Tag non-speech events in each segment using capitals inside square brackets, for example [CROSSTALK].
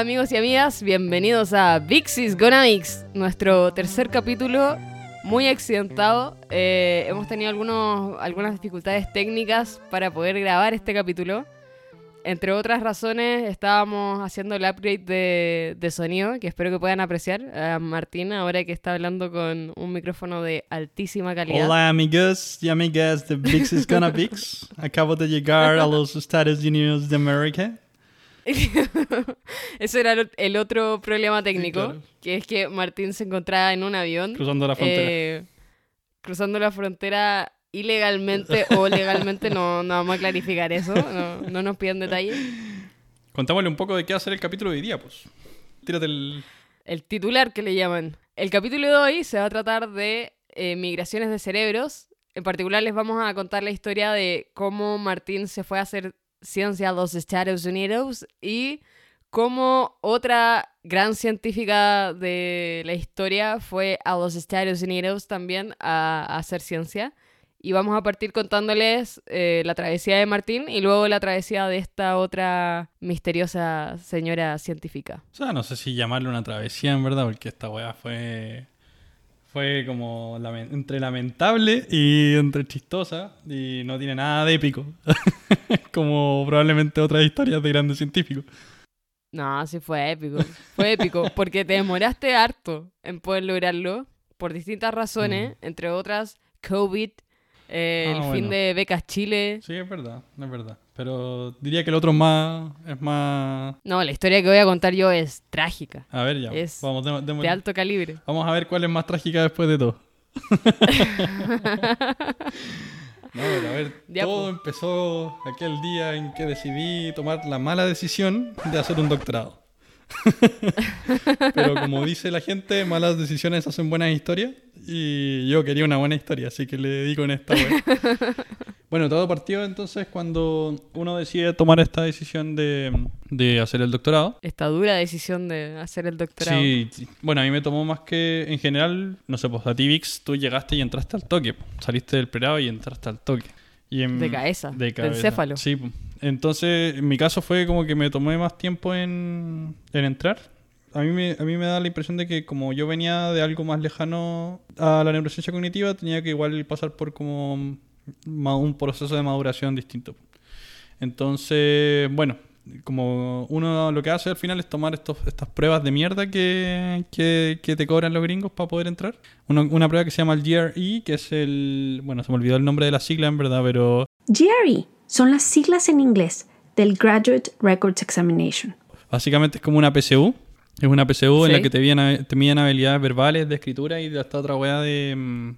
amigos y amigas, bienvenidos a Vixis Gonna Mix, nuestro tercer capítulo muy accidentado. Eh, hemos tenido algunos, algunas dificultades técnicas para poder grabar este capítulo. Entre otras razones, estábamos haciendo el upgrade de, de sonido, que espero que puedan apreciar. A Martín, ahora que está hablando con un micrófono de altísima calidad. Hola amigos y amigas de Vix is Gonna Vix. [LAUGHS] Acabo de llegar a los Estados Unidos de América. [LAUGHS] Eso era el- otro problema técnico, claro. que es que Martín se encontraba en un avión. Cruzando la frontera. eh, cruzando la frontera ilegalmente [LAUGHS] o legalmente, no, no vamos a clarificar eso, no, no nos piden detalles. Contámosle un poco de qué va a ser el capítulo de hoy día, pues. Tírate el... El titular que le llaman. El capítulo de hoy se va a tratar de eh, migraciones de cerebros. En particular les vamos a contar la historia de cómo Martín se fue a hacer ciencia a los Estados Unidos y cómo otra gran científica de la historia fue a los Estados Unidos también a, a hacer ciencia. Y vamos a partir contándoles eh, la travesía de Martín y luego la travesía de esta otra misteriosa señora científica. O sea, no sé si llamarle una travesía en verdad, porque esta weá fue... Fue como entre lamentable y entre chistosa y no tiene nada de épico. [LAUGHS] como probablemente otras historias de grandes científicos. No, sí fue épico. Fue épico porque te demoraste harto en poder lograrlo por distintas razones, entre otras COVID, eh, Ah, el bueno. fin de becas Chile. Sí, es verdad, es verdad. Pero diría que el otro es más... Es más... No, la historia que voy a contar yo es trágica, A ver ya. Es vamos, de alto calibre. Vamos a ver cuál es más trágica después de todo. [LAUGHS] no, pero a ver, Ya, todo empezó aquel día en que decidí tomar la mala decisión de hacer un doctorado. [LAUGHS] pero como dice la gente, malas decisiones hacen buenas historias y yo quería una buena historia, así que le di con esta wea. [LAUGHS] Bueno, todo partió entonces cuando uno decide tomar esta decisión de, de hacer el doctorado. Esta dura decisión de hacer el doctorado. Sí, sí. bueno, a mí me tomó más que en general, no sé, pues a ti, Vix, tú llegaste y entraste al toque. Saliste del pregrado y entraste al toque. Y en- De cabeza, De de cabeza. encéfalo. Sí, entonces en mi caso fue como que me tomé más tiempo en, en entrar. A mí, me, a mí me da la impresión de que como yo venía de algo más lejano a la neurociencia cognitiva, tenía que igual pasar por como un proceso de maduración distinto. Entonces, bueno, como uno lo que hace al final es tomar estos, estas pruebas de mierda que, que, que te cobran los gringos para poder entrar. Uno- una prueba que se llama el GRE, que es el... Bueno, se me olvidó el nombre de la sigla en verdad, pero GRE son las siglas en inglés del Graduate Records Examination. básicamente es como una PSU. Es una PSU en Sí. la que te miden, te miden habilidades verbales, de escritura y de esta otra weá de, mm,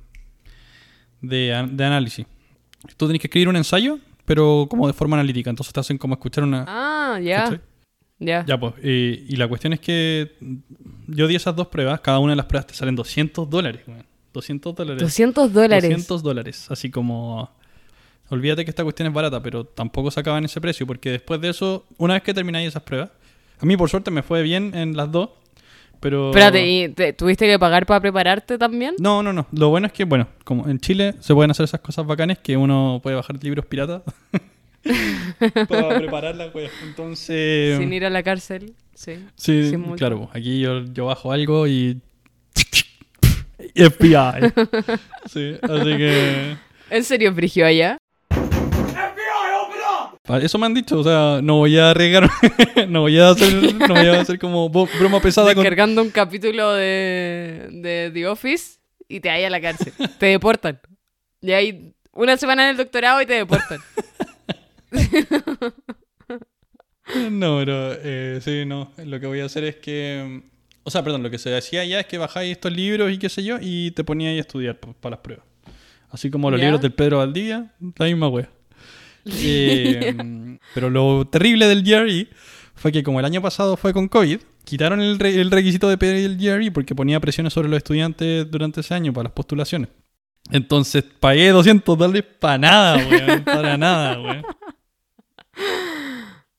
de, de análisis. Tú tienes que escribir un ensayo, pero como de forma analítica. Entonces te hacen como escuchar una... Ah, ya. ¿cachai? Ya. Ya, pues. eh, y la cuestión es que yo di esas dos pruebas. Cada una de las pruebas te salen 200 dólares, weón. 200 dólares. 200 dólares. 200 dólares. Así como... Olvídate que esta cuestión es barata, pero tampoco se acaba en ese precio. Porque después de eso, una vez que termináis esas pruebas... A mí, por suerte, me fue bien en las dos. Pero... Espérate, ¿y te- tuviste que pagar para prepararte también? No, no, no. Lo bueno es que, bueno, como en Chile se pueden hacer esas cosas bacanes que uno puede bajar libros piratas [LAUGHS] para preparar la. Entonces... Sin ir a la cárcel. Sí. Sí, claro. pues, Aquí yo, yo bajo algo y... [LAUGHS] FBI. [LAUGHS] sí, así que... ¿En serio, Frigio, allá? Eso me han dicho, o sea, no voy a arriesgar, [LAUGHS] no voy a hacer, no voy a hacer como broma pesada con... Descargando un capítulo de, de The Office y te hay a la cárcel. te deportan. Y hay una semana en el doctorado y te deportan. [LAUGHS] No, pero eh, sí, no, lo que voy a hacer es que... O sea, perdón, lo que se decía ya es que bajáis estos libros y qué sé yo y te poníais a estudiar para las pruebas. Así como los ¿Ya? libros del Pedro Valdivia, la misma wea. Eh, [LAUGHS] pero lo terrible del GRE fue que como el año pasado fue con COVID, quitaron el, re- el requisito de pedir el GRE porque ponía presiones sobre los estudiantes durante ese año para las postulaciones. Entonces pagué 200 dólares para nada, weón. Para nada, weón.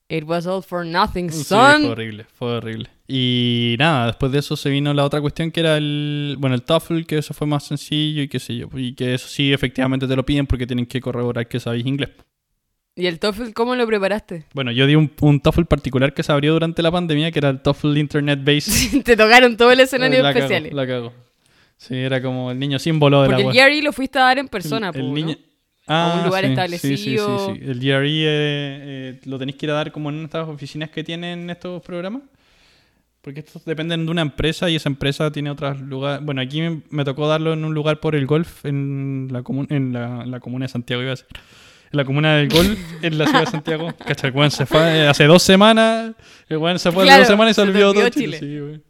It was all for nothing, Sí, son. fue horrible, fue horrible. Y nada, después de eso se vino la otra cuestión que era el, bueno, el TOEFL, que eso fue más sencillo y qué sé yo, y que eso sí efectivamente te lo piden porque tienen que corroborar que sabéis inglés. ¿Y el TOEFL cómo lo preparaste? Bueno, yo di un, un TOEFL particular que se abrió durante la pandemia, que era el TOEFL Internet Based. [LAUGHS] Te tocaron todo el escenario la cago, especiales. la cago. Sí, era como el niño símbolo de Porque la el web. GRE lo fuiste a dar en persona, el, po, ¿no? niño... A un lugar sí, establecido. Sí, sí, sí, sí. El GRE eh, eh, lo tenéis que ir a dar como en estas oficinas que tienen estos programas. Porque estos dependen de una empresa y esa empresa tiene otros lugares. Bueno, aquí me, me tocó darlo en un lugar por el golf en la, comu- en la, la comuna de Santiago, iba a decir. En la comuna del golf, en la ciudad de Santiago. [LAUGHS] Cacha, el weón se fue hace dos semanas. El weón se fue hace Claro, dos semanas y se se olvidó todo Chile. Chile. Sí, weón.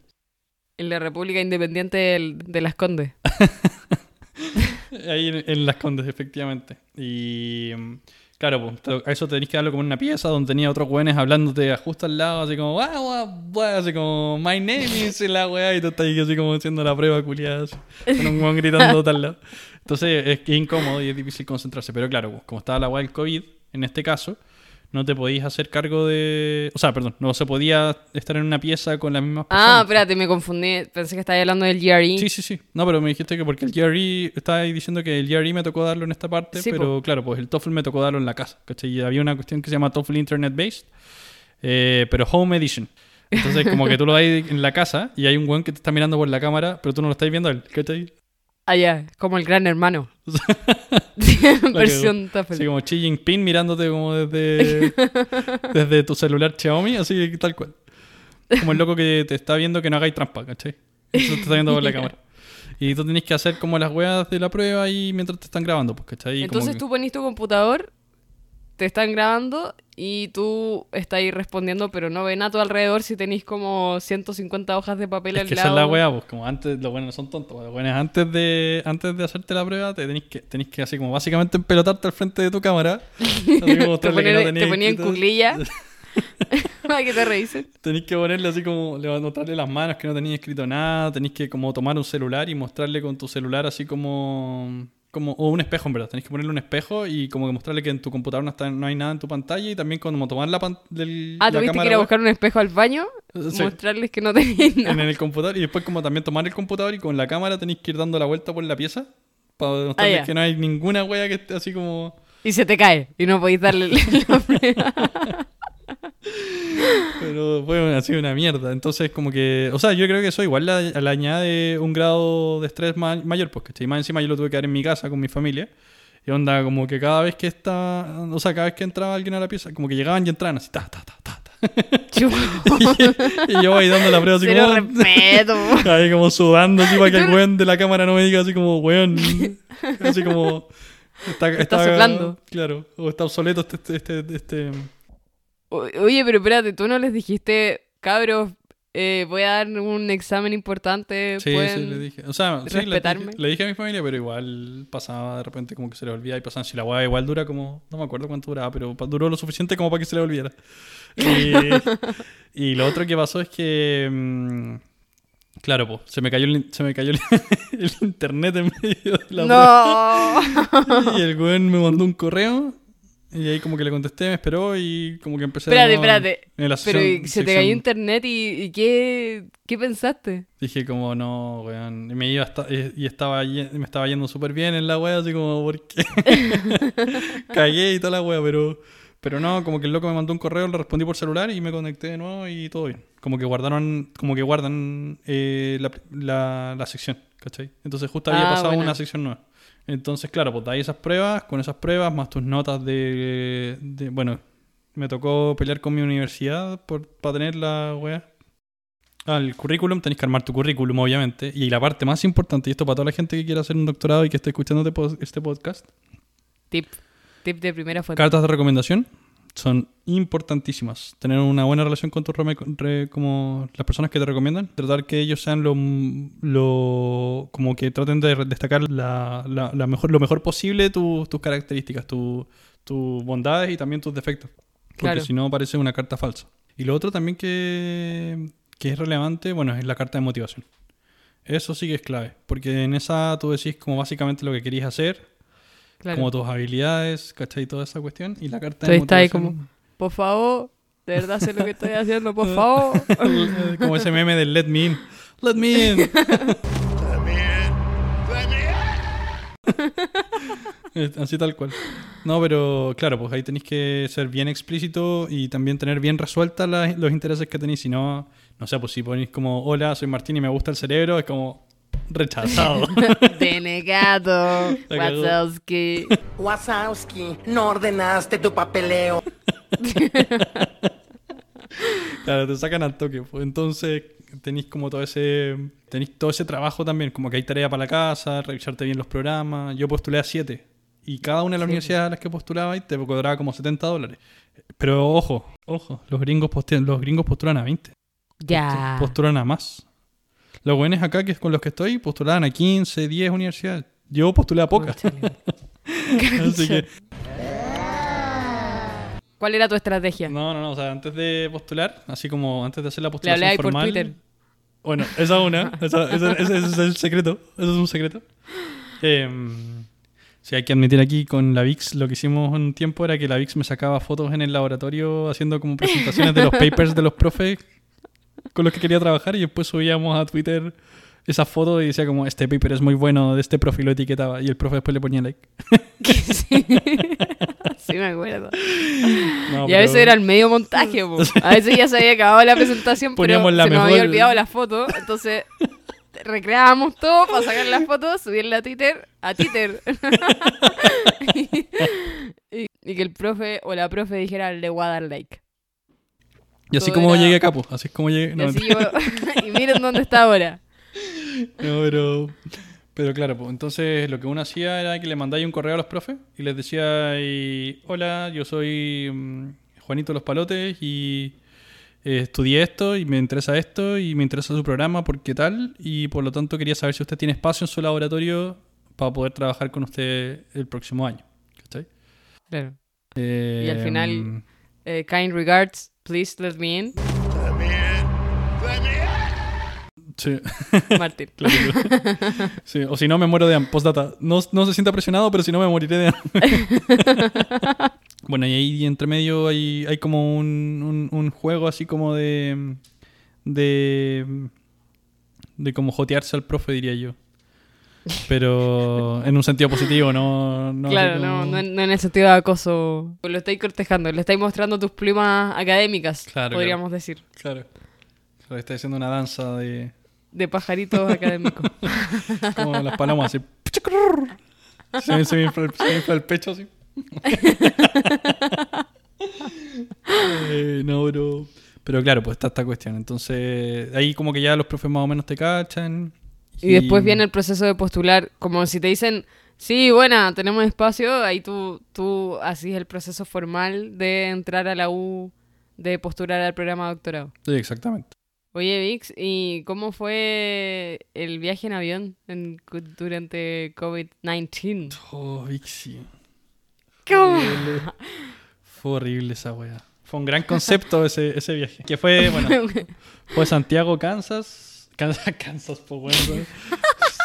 En la República Independiente del- de las Condes. [LAUGHS] Ahí en, en Las Condes, efectivamente. Y mm, claro, pues, a eso tenéis que darlo como una pieza donde tenía otros güeyes hablándote justo al lado, así como, "Ah, guau, guau", así como, my name is la weá, y tú estás ahí así como haciendo la prueba culiada, con un weón gritando tal lado. Entonces es, es incómodo y es difícil concentrarse. Pero claro, pues, como estaba la weá del COVID, en este caso, no te podías hacer cargo de. O sea, perdón, no se podía estar en una pieza con las mismas personas. Ah, espérate, me confundí. Pensé que estabas hablando del GRE. Sí, sí, sí. No, pero me dijiste que porque el GRE, estaba ahí diciendo que el GRE me tocó darlo en esta parte, Sí, pero claro, pues el TOEFL me tocó darlo en la casa, ¿cachai? Y había una cuestión que se llama TOEFL Internet Based, eh, pero Home Edition. Entonces, como que tú lo das en la casa y hay un weón que te está mirando por la cámara, pero tú no lo estás viendo a él, ¿cachai? Ah, ya, como el gran hermano. [LAUGHS] [LAUGHS] Versión TOEFL. Así como Xi Jinping mirándote como desde, [LAUGHS] desde tu celular Xiaomi, así tal cual. Como el loco que te está viendo que no hagáis trampa, ¿cachai? Eso te está viendo por la cámara. Y tú tenés que hacer como las weas de la prueba ahí mientras te están grabando, pues, ¿cachai? Y como Entonces que- tú ponís tu computador, te están grabando y tú estás ahí respondiendo, pero no ven a tu alrededor si tenéis como 150 hojas de papel Es al que esa lado. es la wea, pues como antes, los buenos no son tontos, pues, los buenos antes de, antes de hacerte la prueba te tenés que, tenés que así como básicamente empelotarte al frente de tu cámara. Así como te [LAUGHS] mostrarle que no te ponían cuclilla [LAUGHS] [LAUGHS] para que te revisen. Tenéis que ponerle así como, le- notarle las manos que no tenéis escrito nada, tenéis que como tomar un celular y mostrarle con tu celular así como, como o un espejo en verdad, tenéis que ponerle un espejo y como que mostrarle que en tu computador no, está, no hay nada en tu pantalla y también como tomar la, pan- del, Ah, la tuviste que ir a buscar un espejo al baño, Sí. mostrarles que no tenías [LAUGHS] en nada. el computador y después como también tomar el computador y con la cámara tenéis que ir dando la vuelta por la pieza para demostrarles Ah, que no hay ninguna wea que esté así como... Y se te cae y no podéis darle [LAUGHS] la prueba. [LAUGHS] [LAUGHS] Pero fue así una mierda. Entonces, como que. O sea, yo creo que eso igual le, le añade un grado de estrés ma- mayor, porque ¿cachai? más encima yo lo tuve que dar en mi casa con mi familia. Y onda, como que cada vez que está. O sea, cada vez que entraba alguien a la pieza, como que llegaban y entraban así, ta, ta, ta, ta, ta. [LAUGHS] [LAUGHS] y, y yo ahí dando la prueba así como. respeto. Ahí como sudando así para que el weón de la cámara no me diga así como, weón. Así como. Está, Está soplando. Claro. O está obsoleto este. este, este, este- Oye, pero espérate, tú no les dijiste, cabros, eh, voy a dar un examen importante. Sí, pueden- sí, le dije. O sea, sí, le respetarme. dije, le dije a mi familia, pero igual pasaba de repente como que se le olvidaba y pasaban. Si la weá igual dura como. No me acuerdo cuánto duraba, pero duró lo suficiente como para que se le olvidara. Y, [LAUGHS] y lo otro que pasó es que. mm, claro, pues, se me cayó, el, se me cayó el, [LAUGHS] el internet en medio de la No. Y el weón me mandó un correo. Y ahí como que le contesté, me esperó y como que empecé espérate, en- espérate. en la Pero sección- ¿y se te cayó internet y, y qué, qué pensaste? Dije como, no, weón. Y me iba hasta- y y estaba me estaba yendo súper bien en la wea, así como, ¿por qué? [LAUGHS] [LAUGHS] Cagué y toda la wea, pero, pero no, como que el loco me mandó un correo, le respondí por celular y me conecté de nuevo y todo bien. Como que guardaron, como que guardan eh, la, la, la sección, ¿cachai? Entonces justo había Ah, pasado buena. una sección nueva. Entonces, claro, pues ahí esas pruebas, con esas pruebas, más tus notas de, de bueno, me tocó pelear con mi universidad por, para tener la wea. Ah, el currículum, tenés que armar tu currículum, obviamente. Y la parte más importante, y esto para toda la gente que quiera hacer un doctorado y que esté escuchando este este podcast, Tip. Tip de primera fuente. cartas de recomendación son importantísimas. Tener una buena relación con tus como las personas que te recomiendan, tratar que ellos sean lo, lo como que traten de destacar la, la- la mejor, lo mejor posible tu- tus características, tu- tus bondades y también tus defectos. Porque Claro. si no parece una carta falsa. Y lo otro también que, que es relevante, bueno, es la carta de motivación. Eso sí que es clave, porque en esa tú decís como básicamente lo que querías hacer, Claro. como tus habilidades, ¿cachai? Toda esa cuestión. Y la carta Tú de estás ahí como, por favor, De verdad sé lo que estoy haciendo, por [LAUGHS] favor. [LAUGHS] Como ese meme del Let Me In. Let Me In. [LAUGHS] Eh, Así tal cual. No, pero claro, pues ahí tenéis que ser bien explícito y también tener bien resueltas los intereses que tenéis. Si no, no sé, pues si ponéis como, hola, soy Martín y me gusta el cerebro, es como rechazado. [LAUGHS] Denegado. Wazowski. Wazowski, no ordenaste tu papeleo. [LAUGHS] Claro, te sacan al toque. pues. Entonces tenéis como todo ese tenéis todo ese trabajo también, como que hay tarea para la casa, revisarte bien los programas. Yo postulé a 7 y cada una de las Sí. universidades a las que postulaba te cobraba como 70 dólares. Pero ojo, ojo, los gringos, los gringos postulan a 20, Ya. postulan a más. Los buenos acá que con los que estoy postulaban a 15, 10 universidades. Yo postulé a pocas. [LAUGHS] Así que ¿Cuál era tu estrategia? no, no, no, o sea, antes de postular, así como antes de hacer la Le postulación hablé ahí por formal, Twitter. Bueno, esa una, [LAUGHS] esa- esa- ese, ese es el secreto, eso es un secreto. Eh, si hay que admitir aquí con la VIX, lo que hicimos un tiempo era que la VIX me sacaba fotos en el laboratorio haciendo como presentaciones de los [LAUGHS] papers de los profes con los que quería trabajar y después subíamos a Twitter esas fotos y decía como, este paper es muy bueno, de este profe lo etiquetaba y el profe después le ponía like. [LAUGHS] sí. [LAUGHS] Sí, me acuerdo. No, Y a veces pero- era el medio montaje, po. [LAUGHS] A veces ya se había acabado la presentación, pero Poníamos la se nos había mejor- olvidado la foto. Entonces recreábamos todo para sacar las fotos, subirla a Twitter, a Twitter. y, y que el profe o la profe dijera, le voy a dar like. Y así como era- llegué acá, pues, así es como llegué. Y, no, así yo- [LAUGHS] y miren dónde está ahora. [LAUGHS] No, pero, pero claro, pues entonces lo que uno hacía era que le mandáis un correo a los profes y les decía, hola, yo soy mm, Juanito Los Palotes y eh, estudié esto y me interesa esto y me interesa su programa porque tal y por lo tanto quería saber si usted tiene espacio en su laboratorio para poder trabajar con usted el próximo año. ¿Cachai? Claro. Eh, Y al final- mm, Eh, kind regards, please let me in. sí. [LAUGHS] Martín. [LAUGHS] Claro, claro. Sí, o si no, me muero de hambre. Postdata. No, no se sienta presionado, pero si no, me moriré de hambre. [LAUGHS] bueno, y ahí entre medio hay, hay como un, un, un juego así como de. de. de como jotearse al profe, diría yo. Pero en un sentido positivo, no. no claro, no, no, en- no en el sentido de acoso. Lo estáis cortejando, le estáis mostrando tus plumas académicas, Claro, podríamos decir. Claro. Claro, está haciendo una danza de. De pajaritos académicos. [LAUGHS] como las palomas, así. Se me, se me infla, se me infla el pecho así. [LAUGHS] Eh, no. Pero claro, pues está esta cuestión. Entonces, ahí como que ya los profes más o menos te cachan. Y después viene el proceso de postular, como si te dicen, sí, buena, tenemos espacio, ahí tú, tú haces el proceso formal de entrar a la U, de postular al programa de doctorado. Sí, exactamente. Oye, Vix, ¿y cómo fue el viaje en avión en- durante COVID-19? Oh, Vixi. ¿Cómo? Horrible. Fue horrible esa wea. Fue un gran concepto ese, ese viaje. Que fue, bueno, [LAUGHS] fue Santiago, Kansas. Kansas, Kansas, [LAUGHS] pues.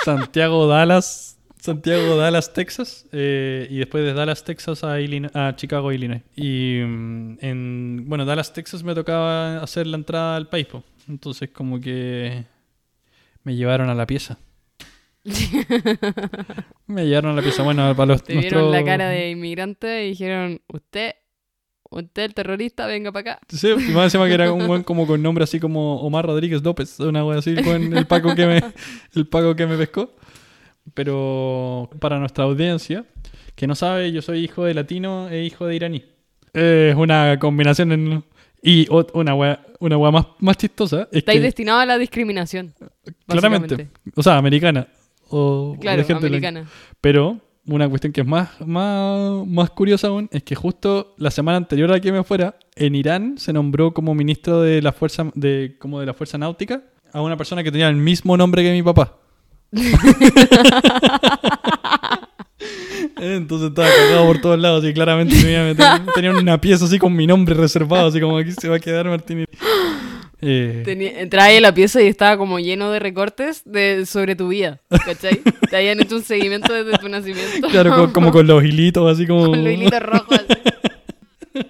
Santiago, Dallas. Santiago, Dallas, Texas. eh, y después de Dallas, Texas a, Illinois- a Chicago, Illinois. Y mm, en, bueno, Dallas, Texas me tocaba hacer la entrada al país. po. Entonces como que me llevaron a la pieza. [LAUGHS] me llevaron a la pieza. Bueno, para los Te vieron la cara de inmigrante y dijeron, usted, usted el terrorista, venga para acá. Sí, y más encima que era un buen como con nombre así como Omar Rodríguez López, una wea así, con el Paco que me, [LAUGHS] el Paco que me pescó. Pero para nuestra audiencia, que no sabe, yo soy hijo de latino e hijo de iraní. Es una combinación en- y una wea, una wea más, más chistosa es Estáis que, a la discriminación. claramente, o sea, americana o Claro, de gente blanca. americana. Pero una cuestión que es más, más, más curiosa aún es que justo la semana anterior a que me fuera, en Irán se nombró como ministro de la fuerza, de, como de la fuerza náutica a una persona que tenía el mismo nombre que mi papá. [LAUGHS] Entonces estaba cagado por todos lados y claramente me iba a meter- tenía una pieza así con mi nombre reservado, así como aquí se va a quedar Martín. Eh, Tenía- a la pieza y estaba como lleno de recortes de, sobre tu vida, ¿cachai? Te habían hecho un seguimiento desde tu nacimiento. claro, co- como con los hilitos, así como... Con los hilitos rojos. así. [LAUGHS]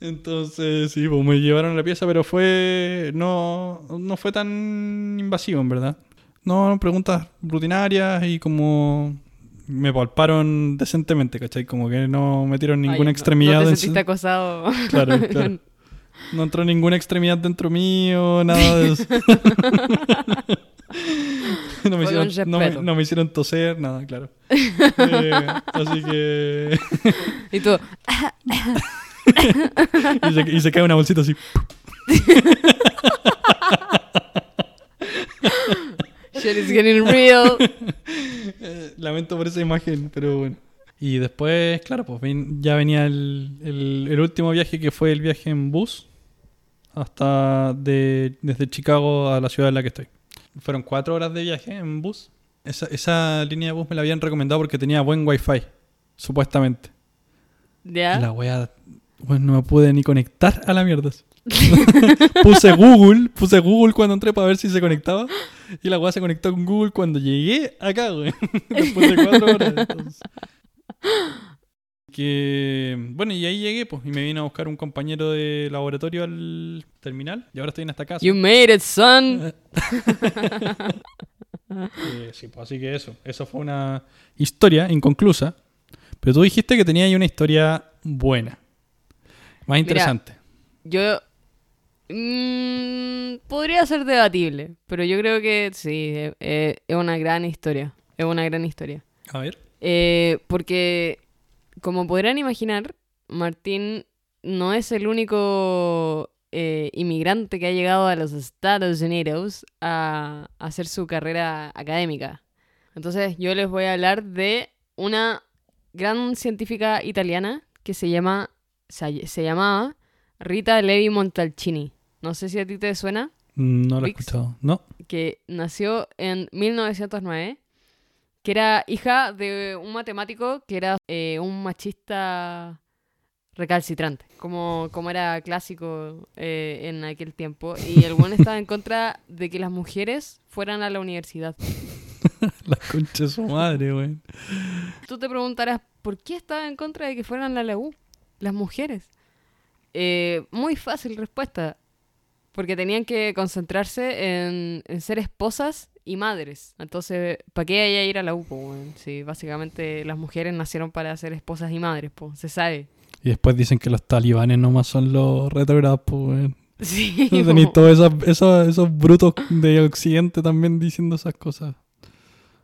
Entonces, sí, pues me llevaron a la pieza, pero fue. No, no fue tan invasivo, en verdad. No, preguntas rutinarias y como. Me palparon decentemente, ¿cachai? Como que no metieron Ay, ninguna no- extremidad. No, te en- sentiste acosado. Claro, [LAUGHS] claro. No entró ninguna extremidad dentro mío, nada de eso. [LAUGHS] [LAUGHS] no, me hicieron, no, me, respeto. no me hicieron toser, nada, claro. [LAUGHS] Eh, así que. y tú, y, se, y se cae una bolsita así. shit is getting real. Lamento por esa imagen, pero bueno. Y después, claro, pues ya venía el, el- el último viaje que fue el viaje en bus hasta de, desde Chicago a la ciudad en la que estoy. Fueron cuatro horas de viaje en bus. Esa, esa línea de bus me la habían recomendado porque tenía buen wifi, supuestamente. ¿Ya? la wea, bueno, no me pude ni conectar a la mierda. [LAUGHS] puse Google, puse Google cuando entré para ver si se conectaba. Y la weá se conectó con Google cuando llegué acá, güey. [LAUGHS] Después de cuatro horas. entonces. Que bueno, y ahí llegué, pues, y me vino a buscar un compañero de laboratorio al terminal. Y ahora estoy en esta casa. You made it, son. Eh, [LAUGHS] sí, pues así que eso. Eso fue una historia inconclusa. Pero tú dijiste que tenía ahí una historia buena. Más interesante. Yo. mm, podría ser debatible, pero yo creo que sí, eh, eh, es una gran historia. Es una gran historia. A ver. Eh, porque, como podrán imaginar, Martín no es el único eh, inmigrante que ha llegado a los Estados Unidos a, a hacer su carrera académica. Entonces, yo les voy a hablar de una gran científica italiana que se llama se, se llamaba Rita Levi Montalcini. No sé si a ti te suena No lo he escuchado. No. que nació en 1909, que era hija de un matemático que era eh, un machista recalcitrante, como, como era clásico eh, en aquel tiempo. Y el buen estaba en contra de que las mujeres fueran a la universidad. [LAUGHS] La concha de su madre, güey. Tú te preguntarás, ¿por qué estaba en contra de que fueran a la U las mujeres? Eh, muy fácil respuesta. Porque tenían que concentrarse en, en ser esposas y madres. Entonces, ¿para qué hay a ir a la U? weón? Si básicamente las mujeres nacieron para ser esposas y madres, po, se sabe. Y después dicen que los talibanes nomás son los retrogrados, pues. [LAUGHS] Sí. [LAUGHS] Tenéis todos esos, esos, esos brutos de Occidente también diciendo esas cosas.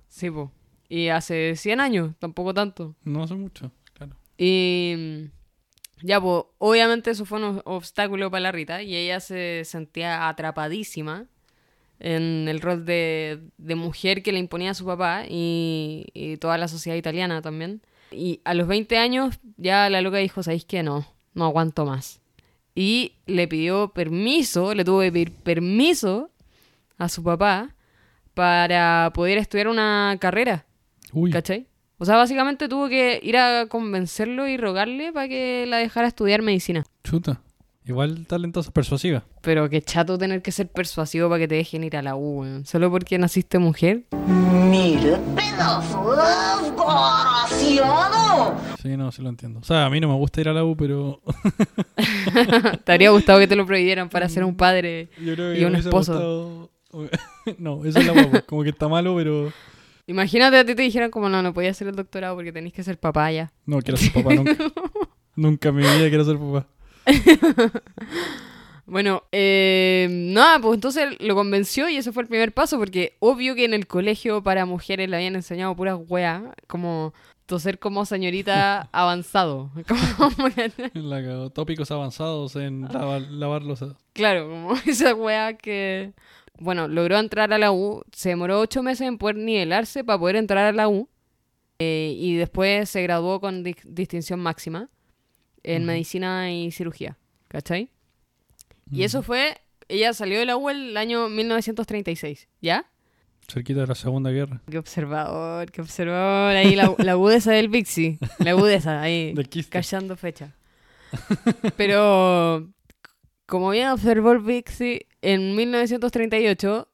Sí, po. Y hace 100 años, tampoco tanto. No hace mucho, claro. Y ya, pues, obviamente eso fue un obstáculo para la Rita y ella se sentía atrapadísima en el rol de, de mujer que le imponía a su papá y, y toda la sociedad italiana también. Y a los 20 años ya la loca dijo, ¿sabéis qué? No, no aguanto más. Y le pidió permiso, le tuvo que pedir permiso a su papá para poder estudiar una carrera. Uy, ¿Cachai? O sea, básicamente tuvo que ir a convencerlo y rogarle para que la dejara estudiar medicina. chuta. Igual talentosa, persuasiva. Pero qué chato tener que ser persuasivo para que te dejen ir a la U. Solo porque naciste mujer. Mire, pedazo de desgraciado. Sí, no, sí lo entiendo. O sea, a mí no me gusta ir a la U, pero [LAUGHS] te habría gustado que te lo prohibieran para ser un padre. yo creo que Y un esposo. gustado- [LAUGHS] no, eso es la guapa. Como que está malo, pero Imagínate a ti te dijeran como no, no podías hacer el doctorado porque tenés que ser papá ya. no quiero ser papá nunca. [LAUGHS] nunca en mi vida quiero ser papá. [LAUGHS] Bueno, eh, nada, pues entonces lo convenció y ese fue el primer paso, porque obvio que en el colegio para mujeres le habían enseñado puras weas, como toser como señorita [LAUGHS] avanzado. Como, [LAUGHS] La cagó. Tópicos avanzados en lavar, lavar claro, como esa wea que... Bueno, logró entrar a la U, se demoró ocho meses en poder nivelarse para poder entrar a la U, eh, y después se graduó con dis- distinción máxima en medicina y cirugía, ¿cachai? Y eso fue, ella salió de la U el año 1936, ¿ya? Cerquita de la Segunda Guerra. Qué observador, qué observador. Ahí la, la agudeza del Bixi. La agudeza, ahí. [LAUGHS] Callando fecha. Pero, como bien observó el Bixi, en 1938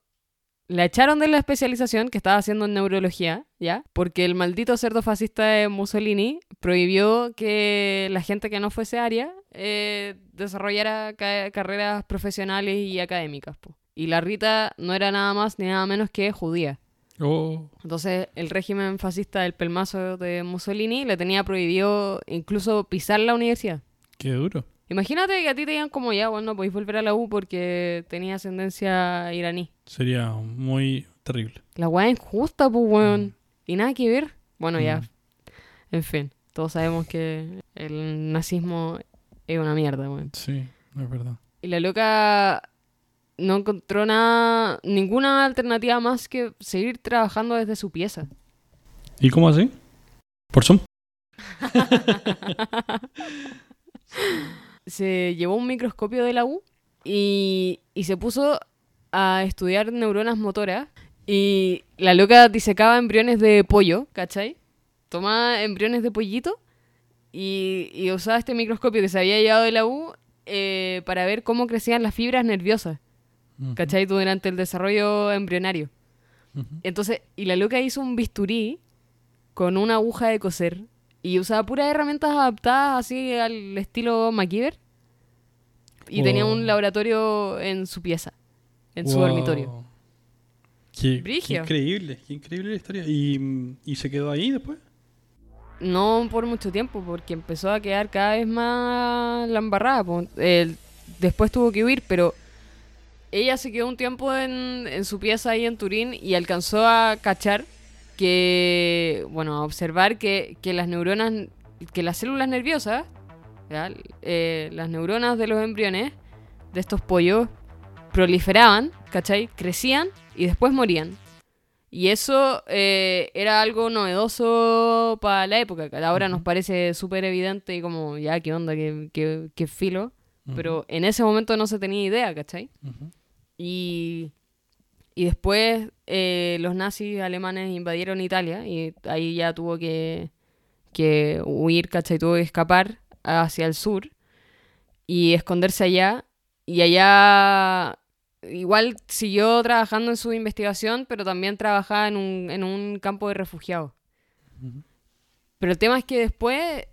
La echaron de la especialización que estaba haciendo en neurología, ¿ya? Porque el maldito cerdo fascista de Mussolini prohibió que la gente que no fuese aria eh, desarrollara ca- carreras profesionales y académicas. po. Y la Rita no era nada más ni nada menos que judía. Oh, Entonces, el régimen fascista del pelmazo de Mussolini le tenía prohibido incluso pisar la universidad. qué duro. Imagínate que a ti te digan como ya, bueno, no podéis volver a la U porque tenía ascendencia iraní. Sería muy terrible. La weá es injusta, pues, weón. Y nada que ver. Bueno, ya. Mm. En fin, todos sabemos que el nazismo es una mierda, weón. Sí, es verdad. Y la loca no encontró nada, ninguna alternativa más que seguir trabajando desde su pieza. ¿Y cómo así? ¿Por Zoom? [LAUGHS] se llevó un microscopio de la U y, y se puso a estudiar neuronas motoras. Y la loca disecaba embriones de pollo, ¿cachai? Tomaba embriones de pollito y, y usaba este microscopio que se había llevado de la U eh, para ver cómo crecían las fibras nerviosas, ¿cachai? Durante el desarrollo embrionario. Entonces, y la loca hizo un bisturí con una aguja de coser y usaba puras herramientas adaptadas así al estilo MacGyver. Y tenía un laboratorio en su pieza, en su dormitorio. Qué, increíble, qué increíble la historia. ¿Y, ¿Y se quedó ahí después? No por mucho tiempo, porque empezó a quedar cada vez más la embarrada. después tuvo que huir, pero ella se quedó un tiempo en, en su pieza ahí en Turín y alcanzó a cachar que, bueno, observar que, que las neuronas, que las células nerviosas. Eh, las neuronas de los embriones de estos pollos proliferaban, ¿cachai? Crecían y después morían. Y eso eh, era algo novedoso para la época. que Ahora nos parece súper evidente y como, ya, ¿qué onda? ¿Qué, qué- qué filo? Pero en ese momento no se tenía idea, ¿cachai? Ujú. Y, y después eh, los nazis alemanes invadieron Italia y ahí ya tuvo que, que huir, ¿cachai? Tuvo que escapar hacia el sur y esconderse allá. Y allá igual siguió trabajando en su investigación, pero también trabajaba en un, en un campo de refugiados. Pero el tema es que después,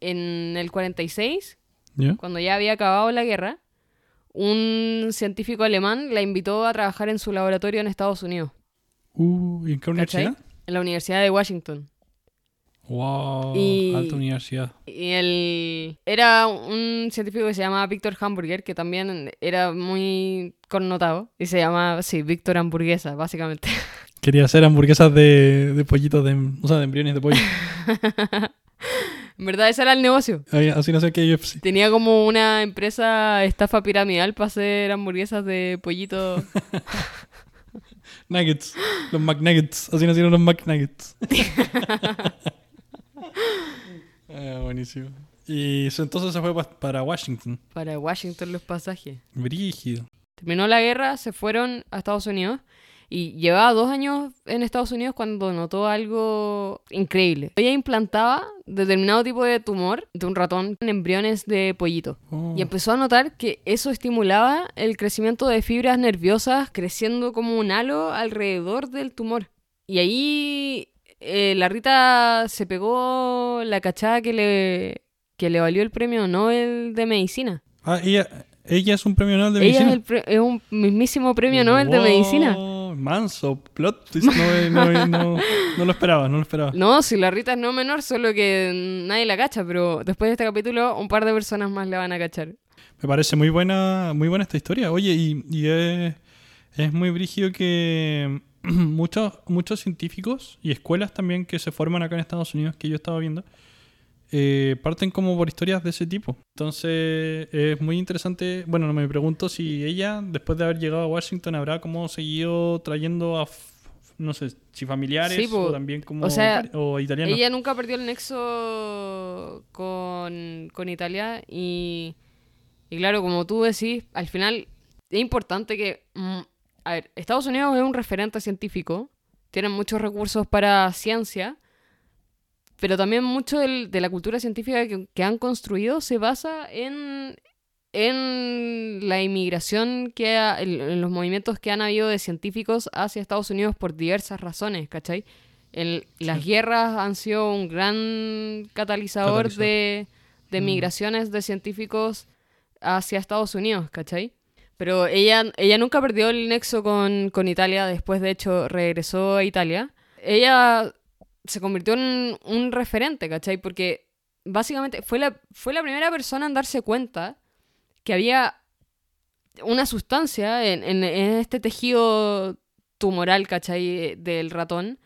en el 46, ¿Ya? cuando ya había acabado la guerra, un científico alemán la invitó a trabajar en su laboratorio en Estados Unidos. Uh, ¿y en qué ¿cachai? universidad? En la Universidad de Washington. Wow, Y- alta universidad. Y él era un científico que se llamaba Víctor Hamburger, que también era muy connotado. Y se llama, sí, Víctor Hamburguesa, básicamente. Quería hacer hamburguesas de, de pollitos, de, o sea, de embriones de pollo. [LAUGHS] En verdad, ese era el negocio. Así no sé qué UFC. Tenía como una empresa estafa piramidal para hacer hamburguesas de pollito. [LAUGHS] Nuggets, los McNuggets. Así nacieron los McNuggets. [LAUGHS] Ah, buenísimo. Y entonces se fue pa- para Washington. para Washington los pasajes. Brígido. Terminó la guerra, se fueron a Estados Unidos y llevaba dos años en Estados Unidos cuando notó algo increíble. Ella implantaba determinado tipo de tumor de un ratón en embriones de pollito. Oh. Y empezó a notar que eso estimulaba el crecimiento de fibras nerviosas creciendo como un halo alrededor del tumor. Y ahí eh, la Rita se pegó la cachada que le, que le valió el premio Nobel de Medicina. Ah, ella, ella es un premio Nobel de Ella medicina. es, el pre- es un mismísimo premio Nobel de Medicina. Manso, plot twist. No, no, no, no lo esperaba, no lo esperaba. [LAUGHS] No, si la Rita es no menor, solo que nadie la cacha, pero después de este capítulo un par de personas más la van a cachar. Me parece muy buena, muy buena esta historia. Oye, y, y es, es muy brígido que [CLEARS THROAT] muchos, muchos científicos y escuelas también que se forman acá en Estados Unidos, que yo estaba viendo, eh, parten como por historias de ese tipo. Entonces es muy interesante. Bueno, me pregunto si ella, después de haber llegado a Washington, habrá como seguido trayendo a, no sé, si familiares Sí, o también como O sea, o italianos. Ella nunca perdió el nexo con, con Italia y, y claro, como tú decís, al final es importante que... mm, a ver, Estados Unidos es un referente científico, tienen muchos recursos para ciencia, pero también mucho del- de la cultura científica que, que han construido se basa en, en la inmigración que ha- en, en los movimientos que han habido de científicos hacia Estados Unidos por diversas razones, ¿cachai? En- las guerras han sido un gran catalizador, Catalizador. de, de migraciones de científicos hacia Estados Unidos, ¿cachai? Pero ella, ella nunca perdió el nexo con, con Italia, después de hecho regresó a Italia. Ella se convirtió en un referente, ¿cachai? Porque básicamente fue la, fue la primera persona en darse cuenta que había una sustancia en, en- este tejido tumoral, ¿cachai? Del ratón,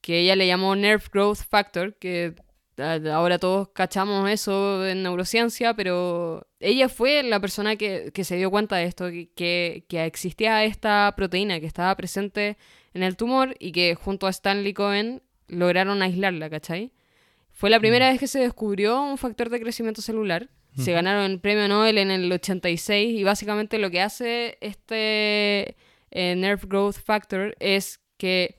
que ella le llamó Nerve Growth Factor, que ahora todos cachamos eso en neurociencia, pero ella fue la persona que, que se dio cuenta de esto, que, que existía esta proteína que estaba presente en el tumor y que junto a Stanley Cohen lograron aislarla, ¿cachai? Fue la primera vez que se descubrió un factor de crecimiento celular. Se ganaron el premio Nobel en el 86 y básicamente lo que hace este eh, Nerve Growth Factor es que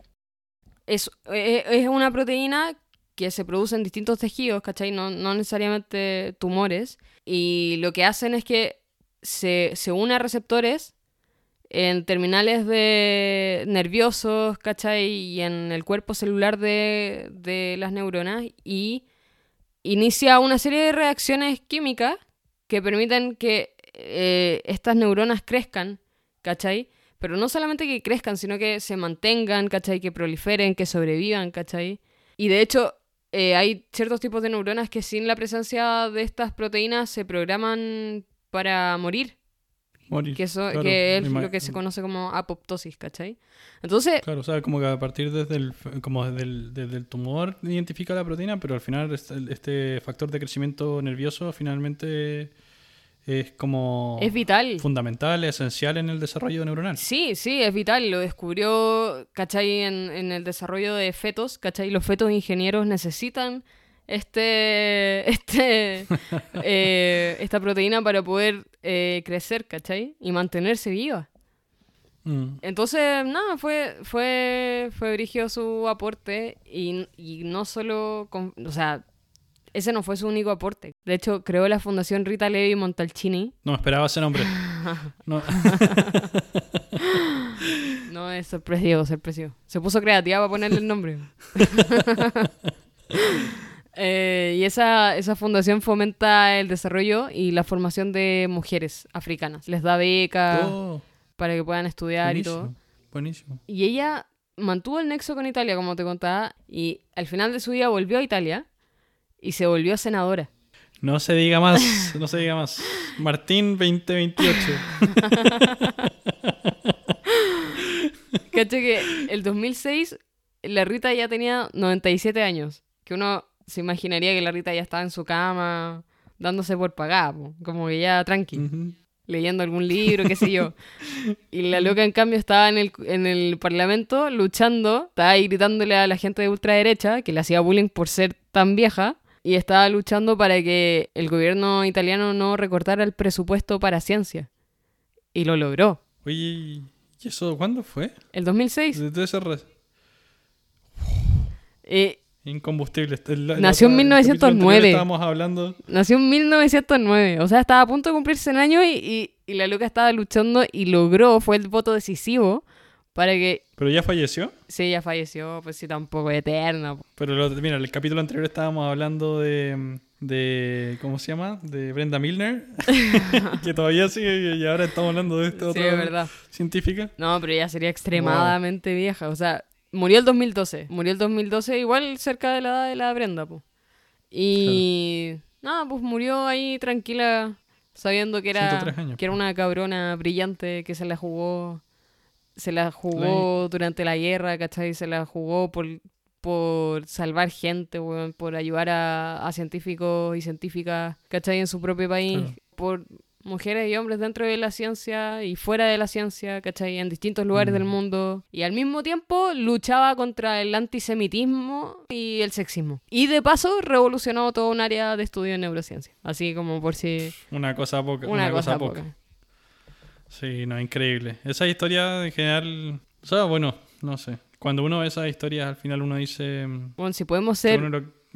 es, eh, es una proteína que se produce en distintos tejidos, ¿cachai? No, no necesariamente tumores. Y lo que hacen es que se, se une a receptores en terminales de nerviosos, ¿cachai? Y en el cuerpo celular de, de las neuronas y inicia una serie de reacciones químicas que permiten que eh, estas neuronas crezcan, ¿cachai? Pero no solamente que crezcan, sino que se mantengan, ¿cachai? Que proliferen, que sobrevivan, ¿cachai? Y de hecho, eh, hay ciertos tipos de neuronas que sin la presencia de estas proteínas se programan para morir, Morir. que, eso, Claro, que es lo que se conoce como apoptosis, ¿cachai? Entonces, Claro, o sea, como que a partir desde el, como desde el, desde el tumor identifica la proteína, pero al final este, este factor de crecimiento nervioso finalmente es como es vital. fundamental, esencial en el desarrollo neuronal. Sí, sí, es vital. Lo descubrió, ¿cachai? En, en el desarrollo de fetos, ¿cachai? Los fetos ingenieros necesitan este, [LAUGHS] este, eh, esta proteína para poder eh, crecer, ¿cachai? Y mantenerse viva. Mm. Entonces, nada, fue, fue, fue brigio su aporte y, y no solo, con- o sea, ese no fue su único aporte. De hecho, creó la Fundación Rita Levi Montalcini. No me esperaba ese nombre. [LAUGHS] No. [LAUGHS] No, es sorpresivo, sorpresivo. Se puso creativa para ponerle el nombre. Eh, y esa, esa fundación fomenta el desarrollo y la formación de mujeres africanas. Les da becas Oh, para que puedan estudiar y todo. buenísimo. Y ella mantuvo el nexo con Italia, como te contaba, y al final de su vida volvió a Italia y se volvió senadora. No se diga más, no se diga más. Martín 2028. [LAUGHS] Caché que el 2006 la Rita ya tenía 97 años. Que uno se imaginaría que la Rita ya estaba en su cama, dándose por pagada, po, como que ya tranqui, leyendo algún libro, qué sé yo. [LAUGHS] Y la loca, en cambio, estaba en el, en el parlamento luchando, estaba ahí gritándole a la gente de ultraderecha que le hacía bullying por ser tan vieja. Y estaba luchando para que el gobierno italiano no recortara el presupuesto para ciencia. Y lo logró. Oye, ¿y eso cuándo fue? El 2006. Desde ese re- eh, Incombustible. Nació en otro- el capítulo 1909. anterior Estábamos hablando. Nació en 1909, o sea, estaba a punto de cumplirse el año y, y- y la loca estaba luchando y logró, fue el voto decisivo para que... Pero ya falleció. Sí, ella falleció, pues sí, tampoco eterna. po. Pero lo- mira, el capítulo anterior estábamos hablando de, de ¿cómo se llama? De Brenda Milner, [LAUGHS] [LAUGHS] que todavía sigue y ahora estamos hablando de esta Sí, otra es verdad. científica. No, pero ella sería extremadamente vieja, o sea, murió el 2012, murió el 2012 igual cerca de la edad de la Brenda, pues. Y nada, pues murió ahí tranquila, sabiendo que era, 103 años, que era una cabrona brillante que se la jugó, se la jugó durante la guerra, ¿cachai? Se la jugó por, por salvar gente, weón, por ayudar a, a científicos y científicas, ¿cachai? En su propio país, Claro. por mujeres y hombres dentro de la ciencia y fuera de la ciencia, ¿cachai? En distintos lugares Mm. del mundo. Y al mismo tiempo luchaba contra el antisemitismo y el sexismo. Y de paso revolucionó todo un área de estudio en neurociencia. Así como por si Una cosa poca. una, cosa, poca. poca. Sí, no, increíble. Esa historia en general, o sea, bueno, no sé. Cuando uno ve esas historias, al final uno dice... mm, Bueno, si podemos ser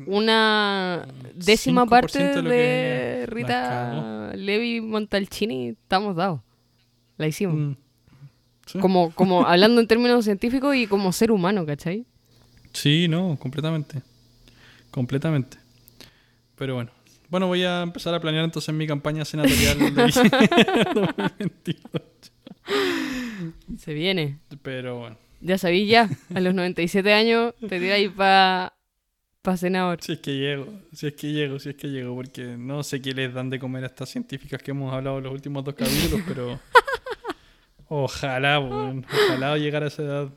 una décima 5% parte de Rita Levi Montalcini, estamos dados. La hicimos. Mm. Sí. Como, como [LAUGHS] hablando en términos científicos y como ser humano, ¿cachai? Sí, no, completamente. Completamente. Pero bueno. Bueno, voy a empezar a planear entonces mi campaña senatorial de 2022. [LAUGHS] [LAUGHS] Se viene. Pero bueno. Ya sabí ya, a los 97 años te ahí para pa senador. Si es que llego, si es que llego, si es que llego, porque no sé qué les dan de comer a estas científicas que hemos hablado en los últimos dos capítulos, [LAUGHS] pero ojalá, weón, ojalá llegar a esa edad.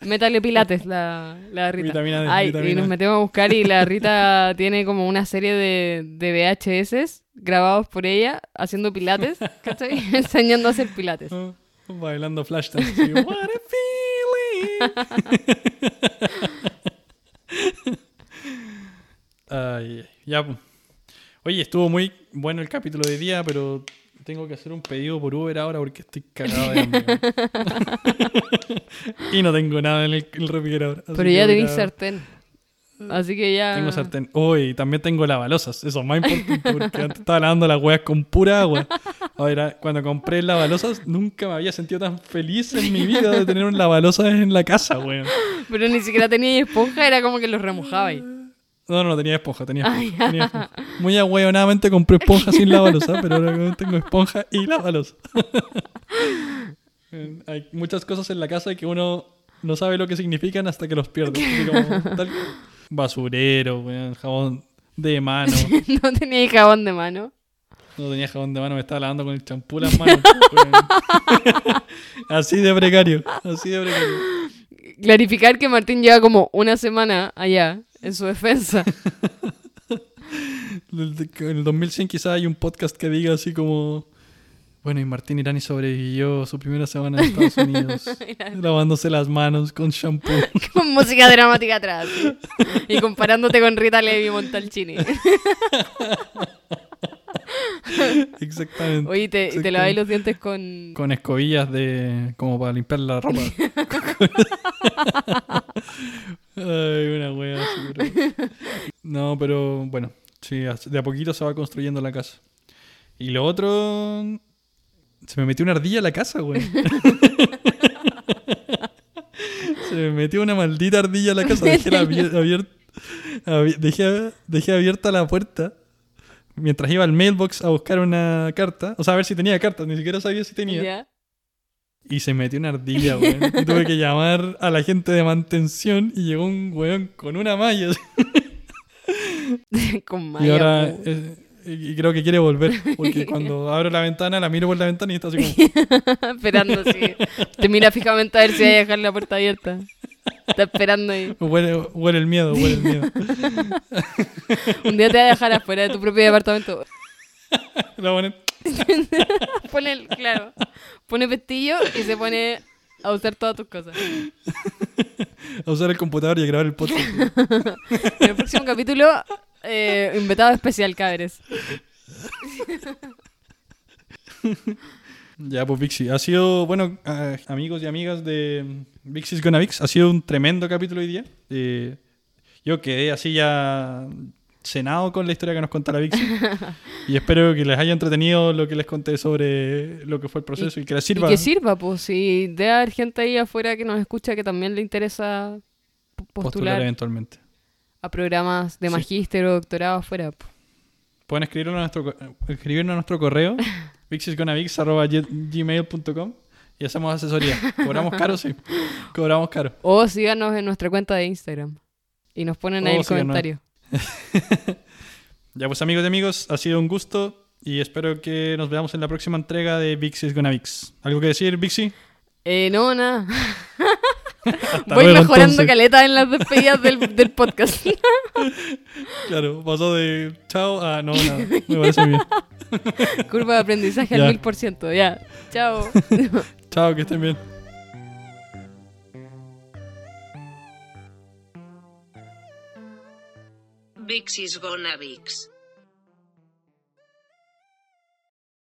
Métale pilates, la, la Rita. Vitamina D, Ay, vitamina y nos metemos a buscar y la [LAUGHS] Rita tiene como una serie de, de VHS grabados por ella haciendo pilates, ¿cachai? [LAUGHS] Enseñando a hacer pilates. Oh, bailando flash dance. What a feeling. Ay, ya. pues. Oye, estuvo muy bueno el capítulo de día, pero tengo que hacer un pedido por Uber ahora porque estoy cagado de hambre. [LAUGHS] y no tengo nada en el, el refrigerador. Pero ya tenéis sartén. Así que ya... Tengo sartén. Uy, también tengo lavalosas. Eso es más importante porque antes estaba lavando las huevas con pura agua. Ahora, cuando compré lavalosas, nunca me había sentido tan feliz en mi vida de tener un lavalosas en la casa, weón. [LAUGHS] Pero ni siquiera tenía esponja, era como que los remojaba ahí. No, no, no tenía esponja, tenía esponja. tenía [LAUGHS] esponja. Muy ahueonadamente compré esponja sin lavalosa, pero ahora tengo esponja y lavalosa. [LAUGHS] Hay muchas cosas en la casa que uno no sabe lo que significan hasta que los pierde. Así como, tal- basurero, jabón de mano. [LAUGHS] no tenía jabón de mano. No tenía jabón de mano, me estaba lavando con el champú las manos. así de precario, así de precario. Clarificar que Martín lleva como una semana allá, en su defensa. [LAUGHS] En el 2100 quizás hay un podcast que diga así como... Bueno, y Martín Irani sobrevivió su primera semana en Estados [LAUGHS] Unidos, lavándose las manos con shampoo. [LAUGHS] con música dramática atrás. ¿sí? Y comparándote con Rita Levi Montalcini. Exactamente. Oye, te, te laváis los dientes con... Con escobillas de... como para limpiar la ropa. [LAUGHS] Ay, una wea No, pero bueno, sí, de a poquito se va construyendo la casa. Y lo otro... Se me metió una ardilla a la casa, güey. [LAUGHS] se me metió una maldita ardilla a la casa. Dejé, la abier- abier- abi- dejé, dejé abierta la puerta mientras iba al mailbox a buscar una carta. O sea, a ver si tenía cartas. Ni siquiera sabía si tenía. Y se metió una ardilla, weón. [LAUGHS] Y tuve que llamar a la gente de mantención y llegó un weón con una malla. [LAUGHS] con y malla. ahora po. eh, y y creo que quiere volver. Porque [LAUGHS] cuando abro la ventana, la miro por la ventana y está así como. esperando así. Te mira fijamente a ver si hay a dejar la puerta abierta. Está esperando ahí. Huele, huele el miedo, huele el miedo. [LAUGHS] Un día te va a dejar afuera de tu propio departamento. La ponen- [LAUGHS] Pone, el- claro, pone pestillo y se pone a usar todas tus cosas. a usar el computador y a grabar el podcast. [LAUGHS] En el próximo capítulo, eh, invitado especial, cabres. Ya, pues Vixi, ha sido, bueno, ah, amigos y amigas de Vixis Gonna Vix, ha sido un tremendo capítulo hoy día. Eh, yo quedé así ya cenado con la historia que nos cuenta la Vixi. [LAUGHS] y espero que les haya entretenido lo que les conté sobre lo que fue el proceso y, que les sirva. Y que sirva, pues, si debe haber gente ahí afuera que nos escucha que también le interesa postular postular eventualmente. a programas de Sí. magíster o doctorado afuera. Pueden escribirnos a nuestro, escribirnos a nuestro correo, [LAUGHS] vixisgonavix.gmail.com y hacemos asesoría. ¿Cobramos caro? Sí. Cobramos caro. O síganos en nuestra cuenta de Instagram y nos ponen ahí O el síganos. comentario. [LAUGHS] Ya pues amigos y amigos, ha sido un gusto y espero que nos veamos en la próxima entrega de Vixis Gonna Vix. ¿Algo que decir, Vixi? Eh, no, nada. [LAUGHS] Voy luego, mejorando entonces. caleta en las despedidas del, del podcast. [LAUGHS] Claro, pasó de chao a no, nada. Me parece bien. [LAUGHS] Curva de aprendizaje al mil por ciento. Ya. Chao. [LAUGHS] Chao, que estén bien. Vixis Gonna Vix.